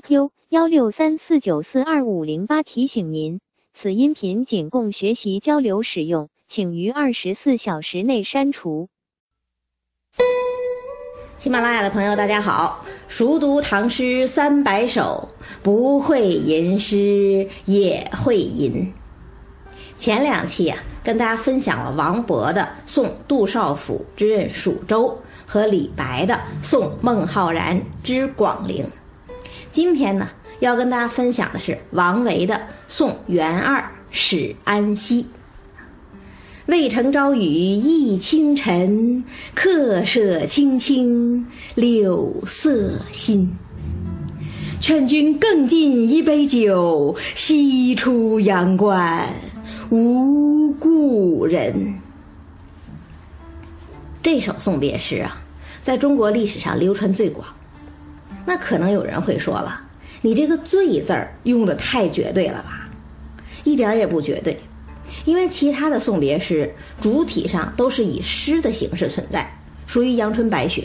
QQ 幺六三四九四二五零八提醒您，此音频仅供学习交流使用，请于二十四小时内删除。喜马拉雅的朋友，大家好！熟读唐诗三百首，不会吟诗也会吟。前两期啊，跟大家分享了王勃的《送杜少府之任蜀州》和李白的《送孟浩然之广陵》。今天呢，要跟大家分享的是王维的《送元二使安西》。渭城朝雨浥轻尘，客舍青青柳色新。劝君更尽一杯酒，西出阳关无故人。这首送别诗啊，在中国历史上流传最广。那可能有人会说了，你这个“最”字儿用的太绝对了吧？一点也不绝对。因为其他的送别诗主体上都是以诗的形式存在，属于阳春白雪，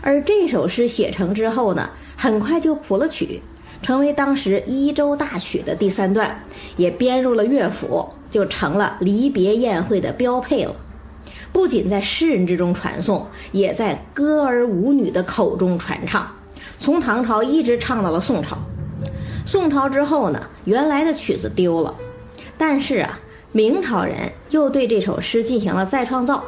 而这首诗写成之后呢，很快就谱了曲，成为当时一州大曲的第三段，也编入了乐府，就成了离别宴会的标配了。不仅在诗人之中传颂，也在歌儿舞女的口中传唱，从唐朝一直唱到了宋朝。宋朝之后呢，原来的曲子丢了，但是啊。明朝人又对这首诗进行了再创造，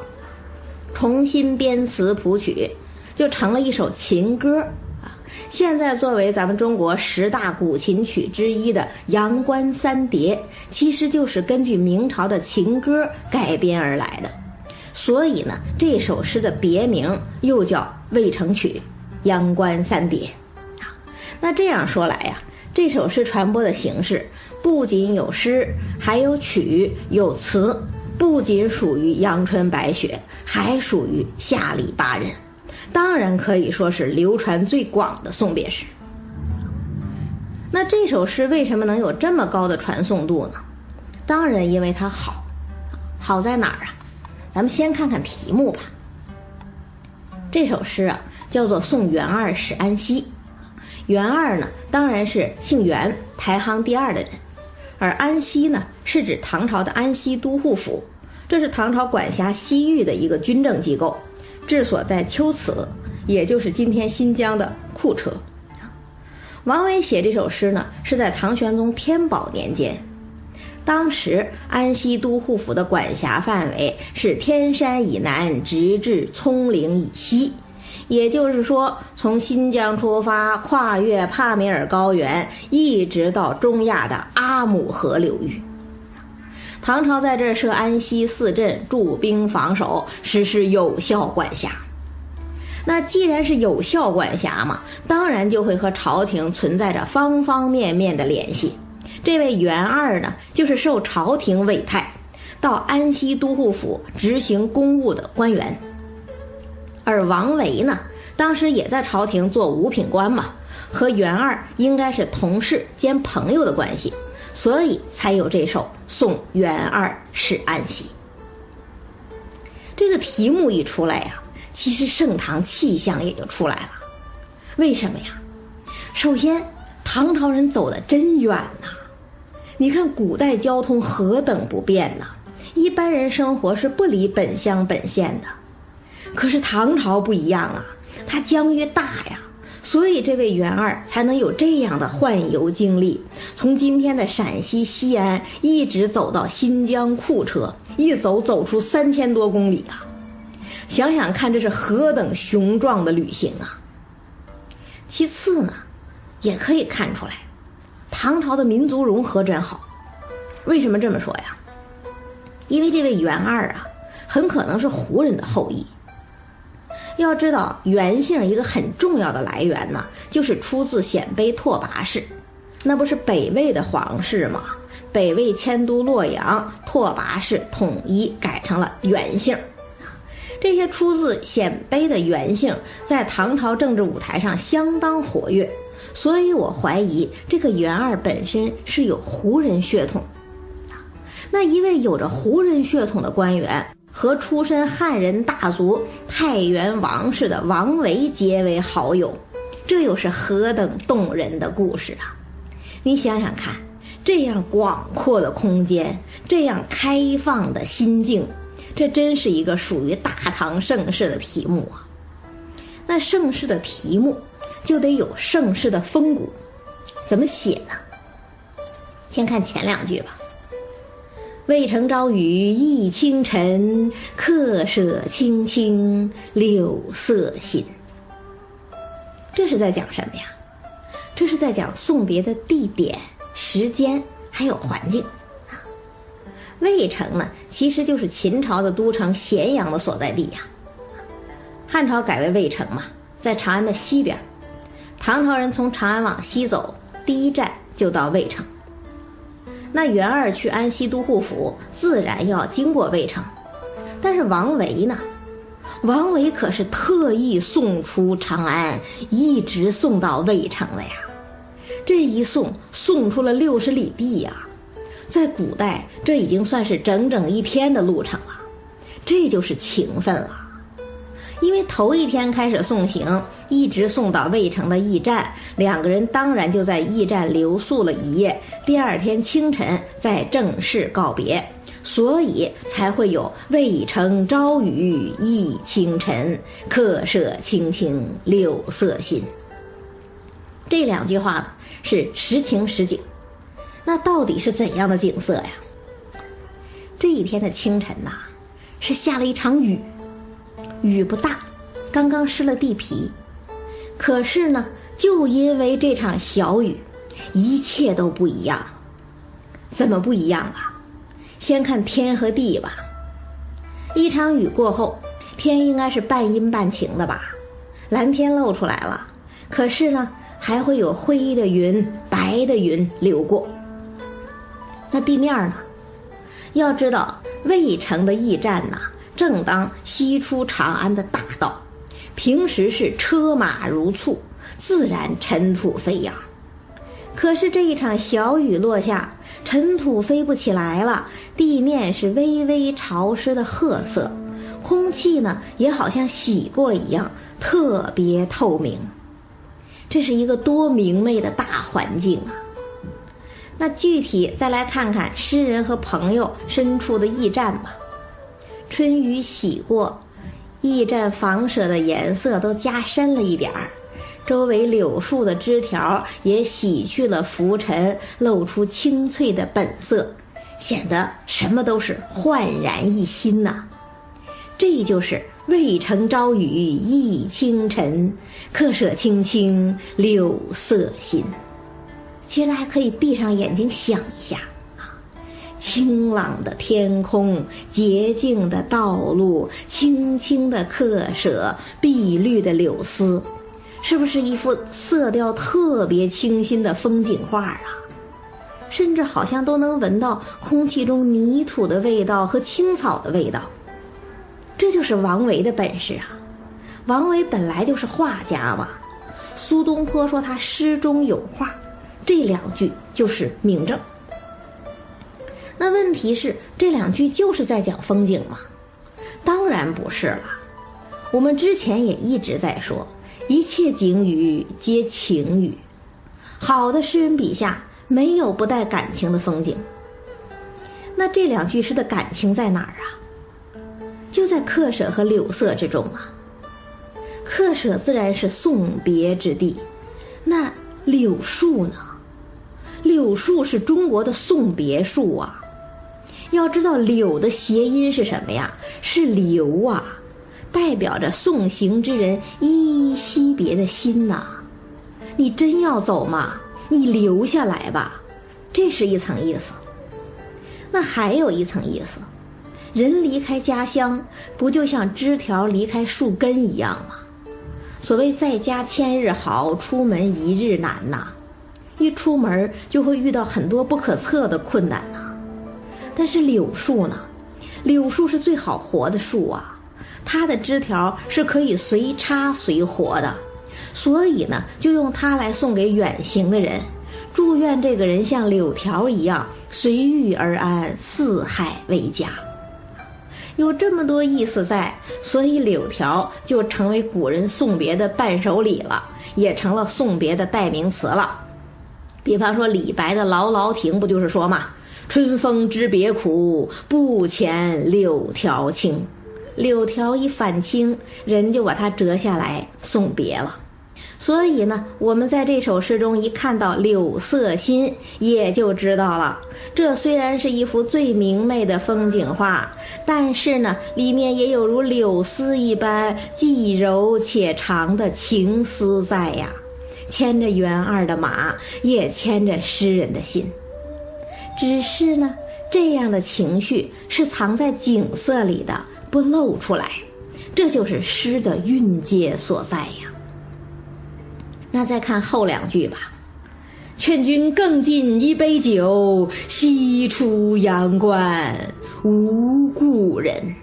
重新编词谱曲，就成了一首情歌啊！现在作为咱们中国十大古琴曲之一的《阳关三叠》，其实就是根据明朝的情歌改编而来的。所以呢，这首诗的别名又叫《渭城曲·阳关三叠》啊。那这样说来呀，这首诗传播的形式。不仅有诗，还有曲，有词，不仅属于阳春白雪，还属于下里巴人，当然可以说是流传最广的送别诗。那这首诗为什么能有这么高的传颂度呢？当然因为它好，好在哪儿啊？咱们先看看题目吧。这首诗啊，叫做《送元二使安西》，元二呢，当然是姓元，排行第二的人。而安西呢，是指唐朝的安西都护府，这是唐朝管辖西域的一个军政机构，治所在龟兹，也就是今天新疆的库车。王维写这首诗呢，是在唐玄宗天宝年间，当时安西都护府的管辖范围是天山以南，直至葱岭以西。也就是说，从新疆出发，跨越帕米尔高原，一直到中亚的阿姆河流域。唐朝在这设安西四镇，驻兵防守，实施有效管辖。那既然是有效管辖嘛，当然就会和朝廷存在着方方面面的联系。这位元二呢，就是受朝廷委派到安西都护府执行公务的官员。而王维呢，当时也在朝廷做五品官嘛，和元二应该是同事兼朋友的关系，所以才有这首《送元二使安西》。这个题目一出来呀，其实盛唐气象也就出来了。为什么呀？首先，唐朝人走的真远呐！你看古代交通何等不便呐，一般人生活是不离本乡本县的。可是唐朝不一样啊，它疆域大呀，所以这位元二才能有这样的宦游经历，从今天的陕西西安一直走到新疆库车，一走走出三千多公里啊！想想看，这是何等雄壮的旅行啊！其次呢，也可以看出来，唐朝的民族融合真好。为什么这么说呀？因为这位元二啊，很可能是胡人的后裔。要知道元姓一个很重要的来源呢，就是出自鲜卑拓跋氏，那不是北魏的皇室吗？北魏迁都洛阳，拓跋氏统一改成了元姓。这些出自鲜卑的元姓在唐朝政治舞台上相当活跃，所以我怀疑这个元二本身是有胡人血统。那一位有着胡人血统的官员。和出身汉人大族太原王氏的王维结为好友，这又是何等动人的故事啊！你想想看，这样广阔的空间，这样开放的心境，这真是一个属于大唐盛世的题目啊！那盛世的题目，就得有盛世的风骨，怎么写呢？先看前两句吧。渭城朝雨浥轻尘，客舍青青柳色新。这是在讲什么呀？这是在讲送别的地点、时间还有环境啊。渭城呢，其实就是秦朝的都城咸阳的所在地呀。汉朝改为渭城嘛，在长安的西边。唐朝人从长安往西走，第一站就到渭城。那元二去安西都护府，自然要经过渭城，但是王维呢？王维可是特意送出长安，一直送到渭城了呀。这一送，送出了六十里地呀，在古代这已经算是整整一天的路程了，这就是情分了。因为头一天开始送行，一直送到渭城的驿站，两个人当然就在驿站留宿了一夜。第二天清晨再正式告别，所以才会有“渭城朝雨浥轻尘，客舍青青柳色新”这两句话呢，是实情实景。那到底是怎样的景色呀？这一天的清晨呐，是下了一场雨。雨不大，刚刚湿了地皮，可是呢，就因为这场小雨，一切都不一样。怎么不一样啊？先看天和地吧。一场雨过后，天应该是半阴半晴的吧？蓝天露出来了，可是呢，还会有灰的云、白的云流过。那地面呢？要知道，渭城的驿站呐。正当西出长安的大道，平时是车马如簇，自然尘土飞扬。可是这一场小雨落下，尘土飞不起来了，地面是微微潮湿的褐色，空气呢也好像洗过一样，特别透明。这是一个多明媚的大环境啊！那具体再来看看诗人和朋友身处的驿站吧。春雨洗过，驿站房舍的颜色都加深了一点儿，周围柳树的枝条也洗去了浮尘，露出青翠的本色，显得什么都是焕然一新呐。这就是“渭城朝雨浥轻尘，客舍青青柳色新”。其实大家可以闭上眼睛想一下。清朗的天空，洁净的道路，青青的客舍，碧绿的柳丝，是不是一幅色调特别清新的风景画啊？甚至好像都能闻到空气中泥土的味道和青草的味道。这就是王维的本事啊！王维本来就是画家嘛。苏东坡说他诗中有画，这两句就是明证。那问题是，这两句就是在讲风景吗？当然不是了。我们之前也一直在说，一切景语皆情语。好的诗人笔下没有不带感情的风景。那这两句诗的感情在哪儿啊？就在客舍和柳色之中啊。客舍自然是送别之地，那柳树呢？柳树是中国的送别树啊。要知道柳的谐音是什么呀？是留啊，代表着送行之人依依惜别的心呐。你真要走吗？你留下来吧，这是一层意思。那还有一层意思，人离开家乡，不就像枝条离开树根一样吗？所谓在家千日好，出门一日难呐。一出门就会遇到很多不可测的困难呐。但是柳树呢？柳树是最好活的树啊，它的枝条是可以随插随活的，所以呢，就用它来送给远行的人，祝愿这个人像柳条一样随遇而安，四海为家。有这么多意思在，所以柳条就成为古人送别的伴手礼了，也成了送别的代名词了。比方说李白的《劳劳亭》，不就是说嘛：“春风知别苦，不遣柳条青。”柳条一返青，人就把它折下来送别了。所以呢，我们在这首诗中一看到“柳色新”，也就知道了，这虽然是一幅最明媚的风景画，但是呢，里面也有如柳丝一般既柔且长的情思在呀，牵着元二的马，也牵着诗人的心。只是呢，这样的情绪是藏在景色里的，不露出来，这就是诗的蕴藉所在呀。那再看后两句吧，劝君更尽一杯酒，西出阳关无故人。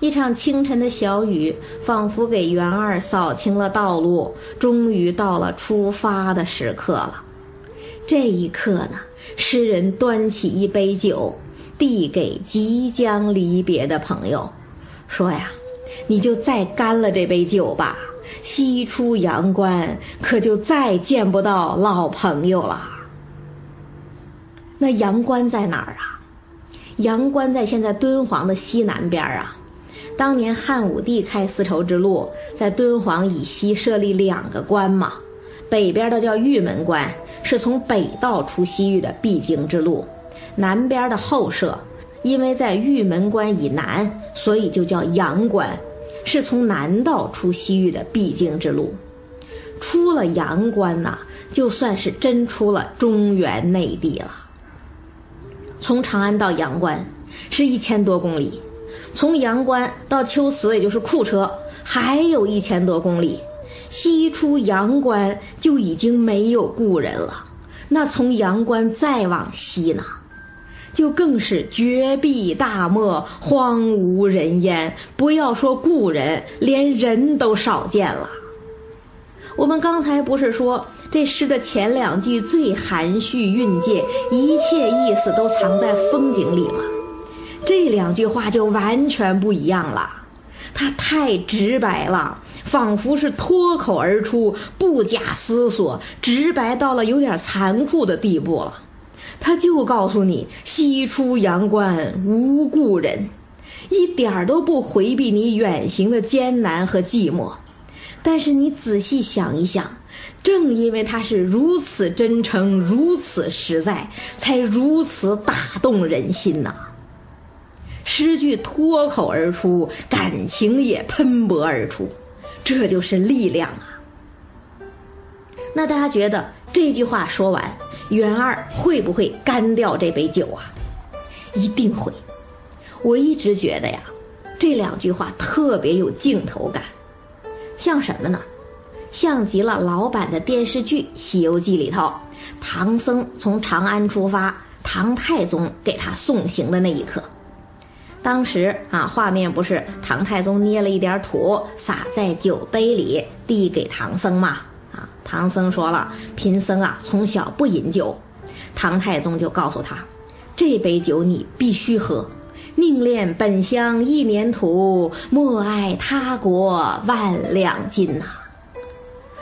一场清晨的小雨，仿佛给元二扫清了道路，终于到了出发的时刻了。这一刻呢，诗人端起一杯酒，递给即将离别的朋友，说呀：“你就再干了这杯酒吧。”西出阳关，可就再见不到老朋友了。那阳关在哪儿啊？阳关在现在敦煌的西南边啊。当年汉武帝开丝绸之路，在敦煌以西设立两个关嘛，北边的叫玉门关，是从北道出西域的必经之路；南边的后舍，因为在玉门关以南，所以就叫阳关。是从南道出西域的必经之路，出了阳关呐，就算是真出了中原内地了。从长安到阳关是一千多公里，从阳关到秋瓷，也就是库车，还有一千多公里。西出阳关就已经没有故人了，那从阳关再往西呢？就更是绝壁大漠，荒无人烟。不要说故人，连人都少见了。我们刚才不是说这诗的前两句最含蓄蕴藉，一切意思都藏在风景里吗？这两句话就完全不一样了。它太直白了，仿佛是脱口而出，不假思索，直白到了有点残酷的地步了。他就告诉你西出阳关无故人，一点都不回避你远行的艰难和寂寞。但是你仔细想一想，正因为他是如此真诚、如此实在，才如此打动人心呐。诗句脱口而出，感情也喷薄而出，这就是力量啊。那大家觉得这句话说完？元二会不会干掉这杯酒啊？一定会。我一直觉得呀，这两句话特别有镜头感，像什么呢？像极了老版的电视剧《西游记》里头，唐僧从长安出发，唐太宗给他送行的那一刻。当时啊，画面不是唐太宗捏了一点土撒在酒杯里，递给唐僧吗？唐僧说了：“贫僧啊，从小不饮酒。”唐太宗就告诉他：“这杯酒你必须喝，宁恋本乡一年土，莫爱他国万两金呐。”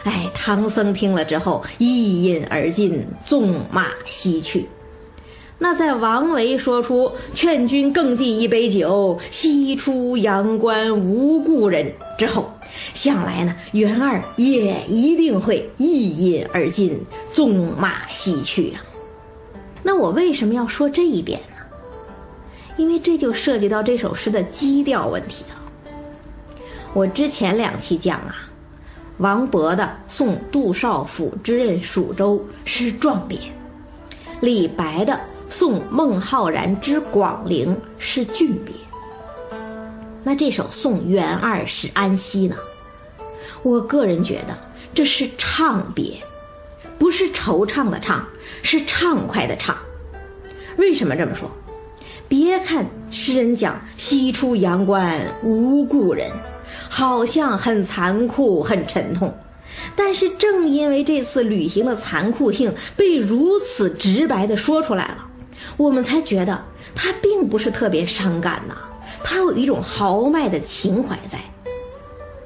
哎，唐僧听了之后一饮而尽，纵马西去。那在王维说出“劝君更尽一杯酒，西出阳关无故人”之后。想来呢，元二也一定会一饮而尽，纵马西去啊。那我为什么要说这一点呢？因为这就涉及到这首诗的基调问题了。我之前两期讲啊，王勃的《送杜少府之任蜀州》是壮别，李白的《送孟浩然之广陵》是峻别。那这首《送元二使安西》呢？我个人觉得这是畅别，不是惆怅的怅，是畅快的畅。为什么这么说？别看诗人讲西出阳关无故人，好像很残酷、很沉痛，但是正因为这次旅行的残酷性被如此直白的说出来了，我们才觉得他并不是特别伤感呐，他有一种豪迈的情怀在。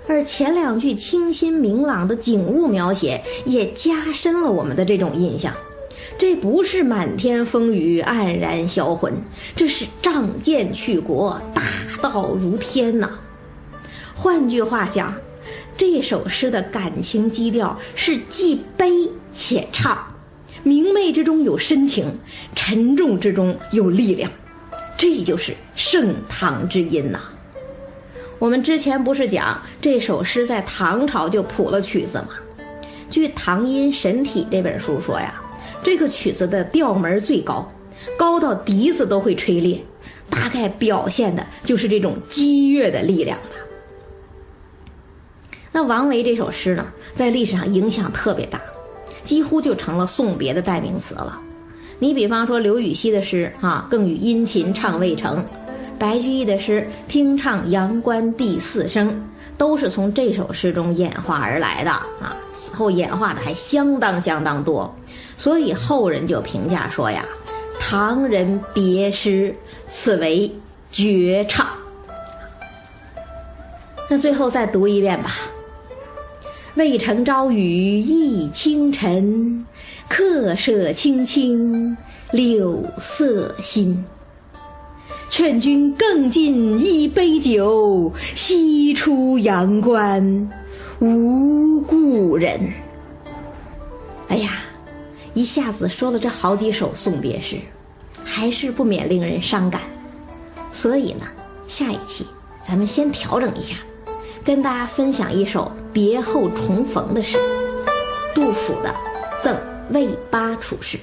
而前两句清新明朗的景物描写，也加深了我们的这种印象。这不是满天风雨黯然销魂，这是仗剑去国，大道如天呐。换句话讲，这首诗的感情基调是既悲且畅，明媚之中有深情，沉重之中有力量，这就是盛唐之音呐。我们之前不是讲这首诗在唐朝就谱了曲子吗？据《唐音神体》这本书说呀。这个曲子的调门最高，高到笛子都会吹裂，大概表现的就是这种激越的力量吧。那王维这首诗呢，在历史上影响特别大，几乎就成了送别的代名词了。你比方说刘禹锡的诗啊，更与殷勤唱未成；白居易的诗听唱阳关第四声，都是从这首诗中演化而来的啊。此后演化的还相当相当多。所以后人就评价说呀：“唐人别诗，此为绝唱。”那最后再读一遍吧。渭城朝雨浥轻尘，客舍青青柳色新。劝君更尽一杯酒，西出阳关无故人。哎呀！一下子说了这好几首送别诗，还是不免令人伤感。所以呢，下一期咱们先调整一下，跟大家分享一首别后重逢的诗，杜甫的《赠卫八处士》。